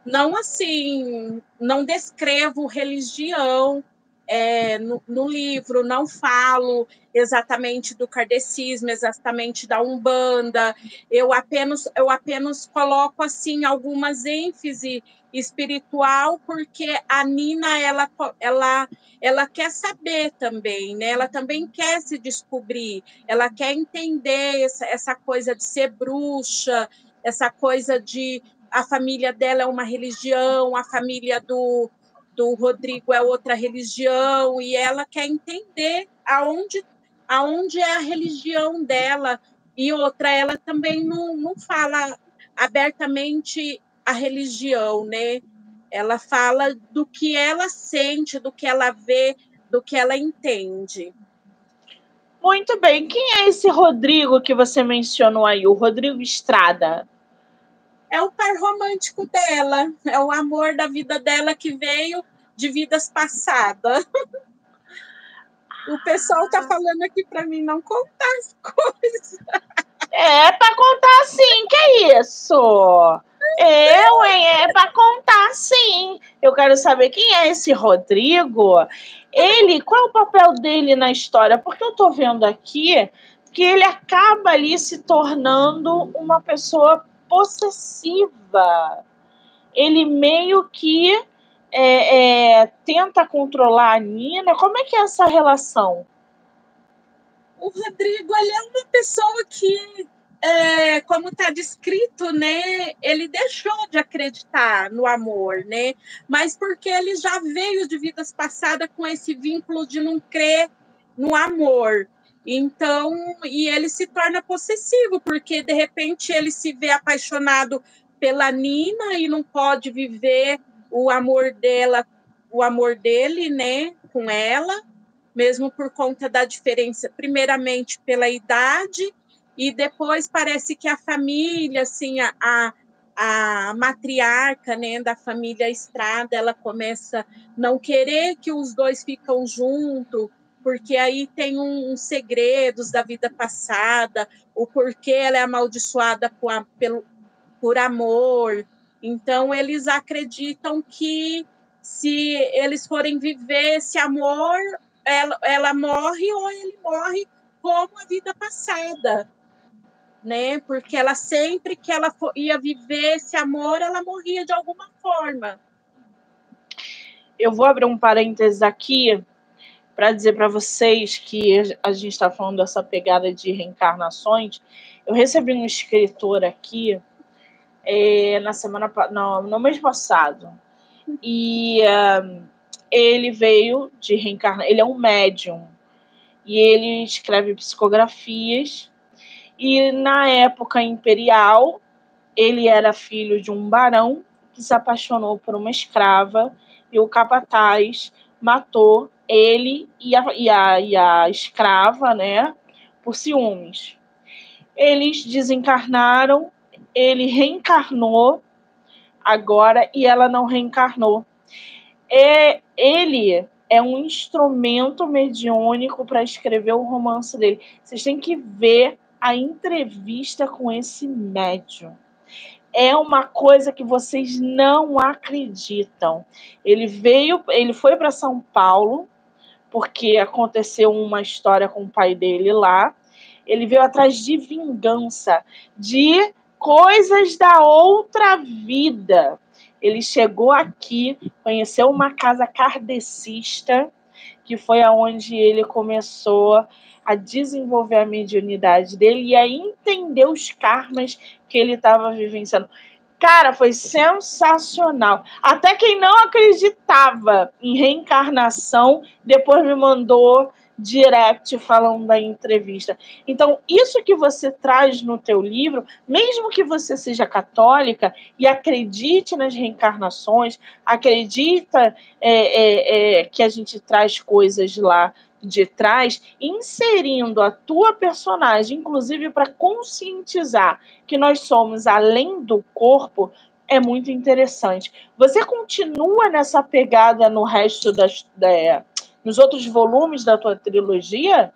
não assim, não descrevo religião, é, no, no, livro, não falo exatamente do kardecismo, exatamente da umbanda. Eu apenas eu apenas coloco assim algumas ênfase espiritual porque a Nina ela ela ela quer saber também, né? Ela também quer se descobrir, ela quer entender essa, essa coisa de ser bruxa, essa coisa de a família dela é uma religião, a família do do Rodrigo é outra religião e ela quer entender aonde, aonde é a religião dela e outra ela também não, não fala abertamente a religião, né? Ela fala do que ela sente, do que ela vê, do que ela entende. Muito bem. Quem é esse Rodrigo que você mencionou aí? O Rodrigo Estrada? É o par romântico dela, é o amor da vida dela que veio de vidas passadas. O pessoal tá falando aqui para mim não contar as coisas. É para contar sim, que é isso? Eu, hein? É para contar sim. Eu quero saber quem é esse Rodrigo. Ele, qual é o papel dele na história? Porque eu tô vendo aqui que ele acaba ali se tornando uma pessoa possessiva. Ele meio que é, é, tenta controlar a Nina. Como é que é essa relação? O Rodrigo ele é uma pessoa que, é, como está descrito, né, ele deixou de acreditar no amor, né? Mas porque ele já veio de vidas passadas com esse vínculo de não crer no amor. Então, e ele se torna possessivo, porque de repente ele se vê apaixonado pela Nina e não pode viver o amor dela, o amor dele, né, com ela, mesmo por conta da diferença, primeiramente pela idade e depois parece que a família, assim, a, a, a matriarca, né, da família Estrada, ela começa a não querer que os dois ficam juntos, porque aí tem uns um, segredos da vida passada, o porquê ela é amaldiçoada por, pelo, por amor. Então, eles acreditam que se eles forem viver esse amor, ela, ela morre ou ele morre como a vida passada, né? Porque ela sempre que ela ia viver esse amor, ela morria de alguma forma. Eu vou abrir um parênteses aqui para dizer para vocês que a gente está falando dessa pegada de reencarnações. Eu recebi um escritor aqui é, na semana no, mês passado e um, ele veio de reencarnar. Ele é um médium e ele escreve psicografias. E na época imperial, ele era filho de um barão que se apaixonou por uma escrava e o capataz matou ele e a, e a, e a escrava, né, por ciúmes. Eles desencarnaram, ele reencarnou agora e ela não reencarnou. É, ele é um instrumento mediúnico para escrever o romance dele. Vocês têm que ver a entrevista com esse médium é uma coisa que vocês não acreditam. Ele veio, ele foi para São Paulo porque aconteceu uma história com o pai dele lá. Ele veio atrás de vingança, de coisas da outra vida. Ele chegou aqui, conheceu uma casa kardecista, que foi aonde ele começou a desenvolver a mediunidade dele e a entender os karmas que ele estava vivenciando. Cara, foi sensacional. Até quem não acreditava em reencarnação, depois me mandou direct falando da entrevista. Então, isso que você traz no teu livro, mesmo que você seja católica e acredite nas reencarnações, acredita é, é, é, que a gente traz coisas lá de trás, inserindo a tua personagem, inclusive para conscientizar que nós somos além do corpo, é muito interessante. Você continua nessa pegada no resto das, da, nos outros volumes da tua trilogia?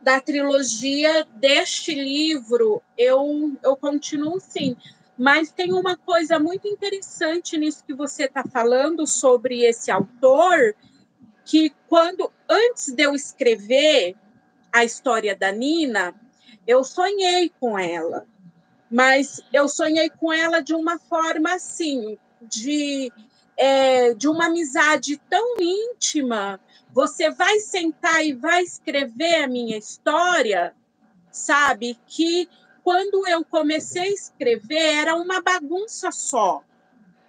Da trilogia deste livro, eu, eu continuo sim. Mas tem uma coisa muito interessante nisso que você está falando sobre esse autor, que quando antes de eu escrever a história da Nina, eu sonhei com ela. Mas eu sonhei com ela de uma forma assim, de é, de uma amizade tão íntima, você vai sentar e vai escrever a minha história, sabe? Que quando eu comecei a escrever era uma bagunça só.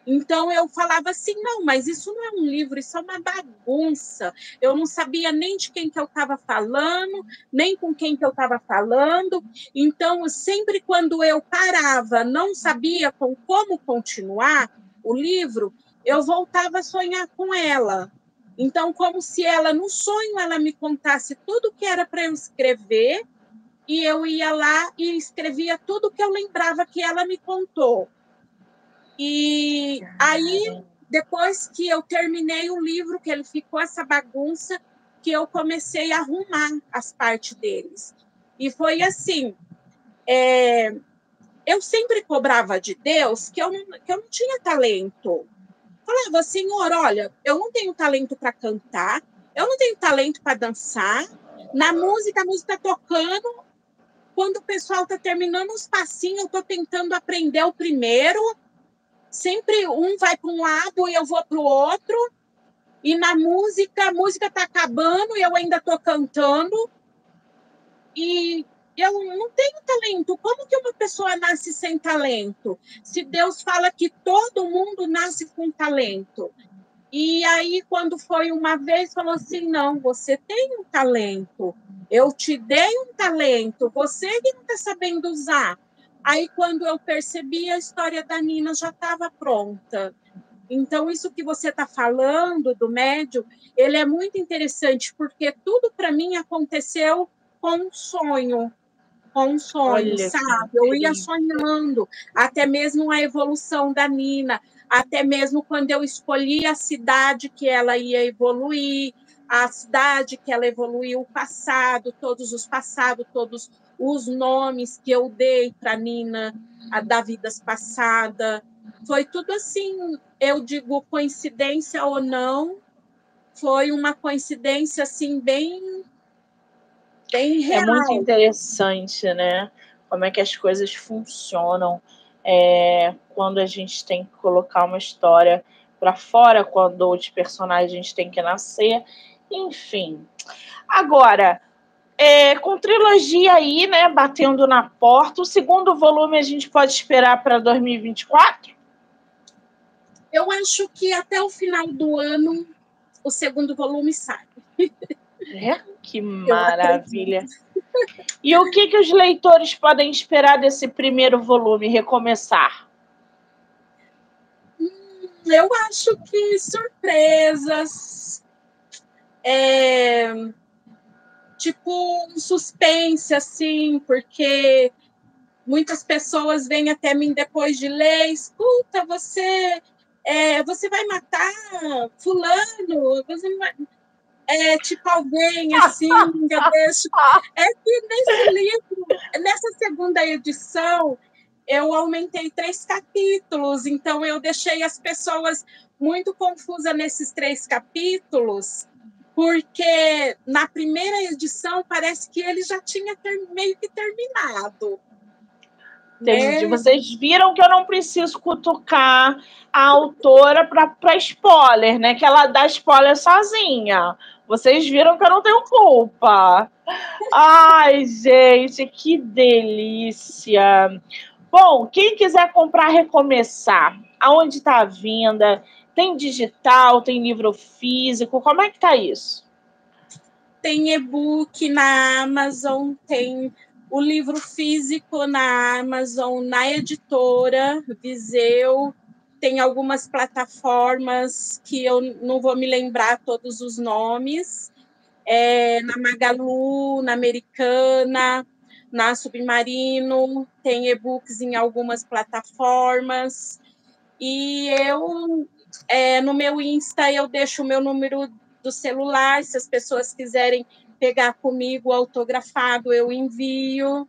Então eu falava assim, não, mas isso não é um livro, isso é uma bagunça. Eu não sabia nem de quem que eu estava falando, nem com quem que eu estava falando. Então, sempre quando eu parava, não sabia com como continuar o livro, eu voltava a sonhar com ela. Então, como se ela, no sonho, ela me contasse tudo que era para eu escrever, e eu ia lá e escrevia tudo que eu lembrava que ela me contou. E aí, depois que eu terminei o livro, que ele ficou essa bagunça, que eu comecei a arrumar as partes deles. E foi assim: é, eu sempre cobrava de Deus que eu não, que eu não tinha talento. Falava, Senhor, olha, eu não tenho talento para cantar, eu não tenho talento para dançar. Na música, a música tá tocando, quando o pessoal está terminando os passinhos, eu estou tentando aprender o primeiro. Sempre um vai para um lado e eu vou para o outro. E na música, a música está acabando e eu ainda estou cantando. E eu não tenho talento. Como que uma pessoa nasce sem talento? Se Deus fala que todo mundo nasce com talento. E aí, quando foi uma vez, falou assim: não, você tem um talento. Eu te dei um talento, você que não está sabendo usar. Aí, quando eu percebi, a história da Nina já estava pronta. Então, isso que você está falando do médio, ele é muito interessante, porque tudo para mim aconteceu com um sonho com um sonho, Olha, sabe? Eu ia sonhando, até mesmo a evolução da Nina, até mesmo quando eu escolhi a cidade que ela ia evoluir, a cidade que ela evoluiu, o passado, todos os passados, todos os nomes que eu dei para Nina, a da vidas passada. Foi tudo assim, eu digo coincidência ou não, foi uma coincidência assim bem bem real. É muito interessante, né? Como é que as coisas funcionam é, quando a gente tem que colocar uma história para fora, quando os personagens têm que nascer, enfim. Agora, é, com trilogia aí, né, batendo na porta, o segundo volume a gente pode esperar para 2024? Eu acho que até o final do ano o segundo volume sai. É? Que maravilha. E o que, que os leitores podem esperar desse primeiro volume, Recomeçar? Hum, eu acho que surpresas. É, tipo um suspense, assim, porque muitas pessoas vêm até mim depois de ler, escuta, você é, você vai matar fulano, você vai é tipo alguém assim, eu deixo. É que nesse livro, nessa segunda edição, eu aumentei três capítulos, então eu deixei as pessoas muito confusas nesses três capítulos. Porque na primeira edição parece que ele já tinha ter, meio que terminado. Entendi. Né? Vocês viram que eu não preciso cutucar a autora para spoiler, né? Que ela dá spoiler sozinha. Vocês viram que eu não tenho culpa. Ai, gente, que delícia. Bom, quem quiser comprar Recomeçar, aonde está a venda? Tem digital, tem livro físico? Como é que tá isso? Tem e-book na Amazon, tem o livro físico na Amazon, na editora Viseu, tem algumas plataformas que eu não vou me lembrar todos os nomes, é, na Magalu, na Americana, na Submarino, tem e-books em algumas plataformas. E eu, é, no meu Insta, eu deixo o meu número do celular, se as pessoas quiserem pegar comigo autografado, eu envio.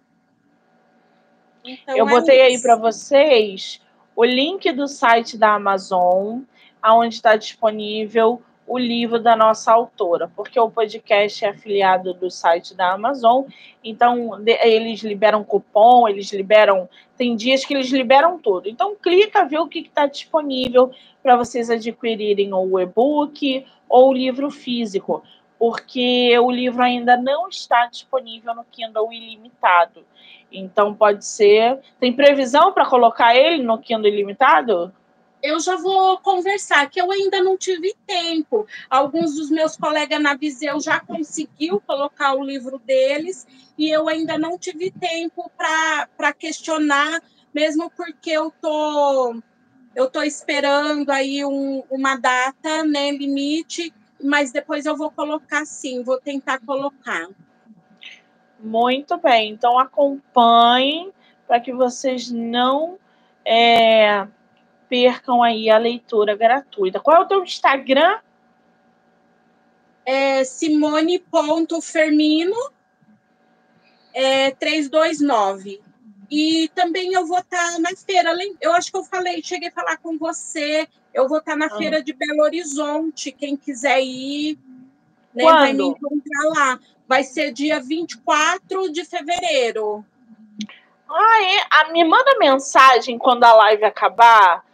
Então, eu é botei isso. aí para vocês o link do site da Amazon, onde está disponível o livro da nossa autora, porque o podcast é afiliado do site da Amazon, então eles liberam cupom, eles liberam. Tem dias que eles liberam tudo. Então, clica, vê o que está disponível para vocês adquirirem o e-book ou o livro físico, porque o livro ainda não está disponível no Kindle ilimitado. Então, pode ser. Tem previsão para colocar ele no Kindle ilimitado? Eu já vou conversar, que eu ainda não tive tempo. Alguns dos meus colegas na Viseu já conseguiu colocar o livro deles e eu ainda não tive tempo para questionar, mesmo porque eu tô eu tô esperando aí um, uma data, né, limite, mas depois eu vou colocar sim, vou tentar colocar. Muito bem, então acompanhem para que vocês não é, percam aí a leitura gratuita. Qual é o teu Instagram? É simone.fermino é, 329. E também eu vou estar tá na feira, eu acho que eu falei, cheguei a falar com você, eu vou estar tá na ah. feira de Belo Horizonte, quem quiser ir, né, vai me encontrar lá. Vai ser dia 24 de fevereiro. Ah, é? Ah, me manda mensagem quando a live acabar,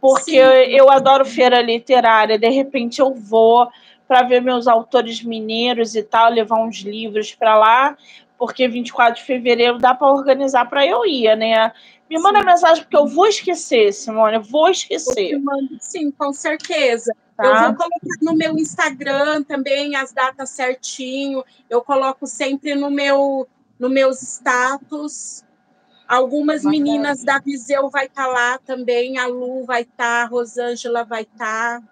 porque eu, eu, adoro feira literária. De repente eu vou para ver meus autores mineiros e tal, levar uns livros para lá, porque 24 de fevereiro dá para organizar para eu ir, né? Me manda sim. mensagem, porque eu vou esquecer, Simone, eu vou esquecer. Eu mando, sim, com certeza. Tá. Eu vou colocar no meu Instagram também as datas certinho. Eu coloco sempre no meu no meus status. Algumas Bacana. meninas da Viseu vai estar tá lá também, a Lu vai estar, tá, a Rosângela vai estar. Tá.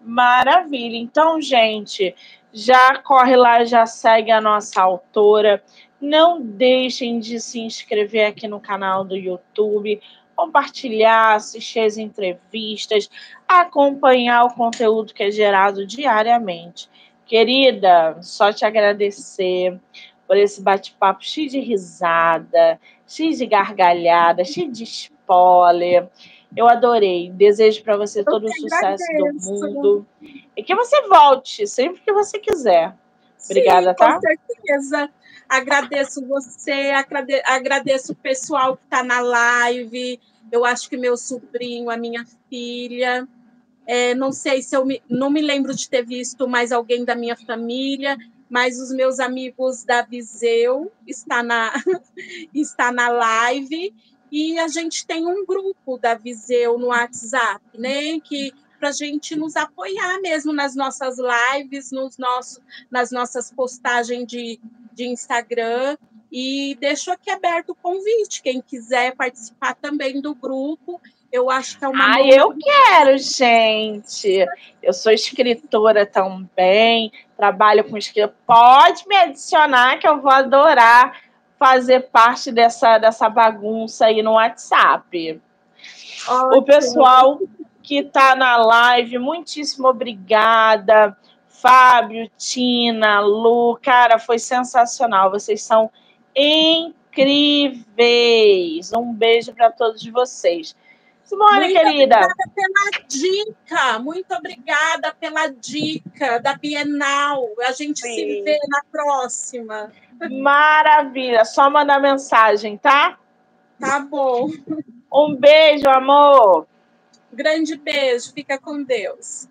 Maravilha. Então, gente, já corre lá, já segue a nossa autora. Não deixem de se inscrever aqui no canal do YouTube, compartilhar, assistir as entrevistas, acompanhar o conteúdo que é gerado diariamente. Querida, só te agradecer por esse bate-papo cheio de risada, cheio de gargalhada, cheio de spoiler. Eu adorei. Desejo para você todo o sucesso do mundo. E que você volte sempre que você quiser. Obrigada, Sim, tá? Com certeza. Agradeço você, agradeço o pessoal que está na live. Eu acho que meu sobrinho, a minha filha. É, não sei se eu me, não me lembro de ter visto mais alguém da minha família mas os meus amigos da Viseu está na, está na live e a gente tem um grupo da Viseu no WhatsApp, né? Que para a gente nos apoiar mesmo nas nossas lives, nos nossos, nas nossas postagens de, de Instagram. E deixo aqui aberto o convite, quem quiser participar também do grupo. Eu acho que é uma. Ah, eu quero, gente. Eu sou escritora também, trabalho com escrita. Pode me adicionar que eu vou adorar fazer parte dessa, dessa bagunça aí no WhatsApp. Ótimo. O pessoal que está na live, muitíssimo obrigada. Fábio, Tina, Lu, cara, foi sensacional. Vocês são incríveis. Um beijo para todos vocês. Simone, muito querida. Obrigada pela dica, muito obrigada pela dica da Bienal. A gente Sim. se vê na próxima. Maravilha, só mandar mensagem, tá? Tá bom. Um beijo, amor. Grande beijo, fica com Deus.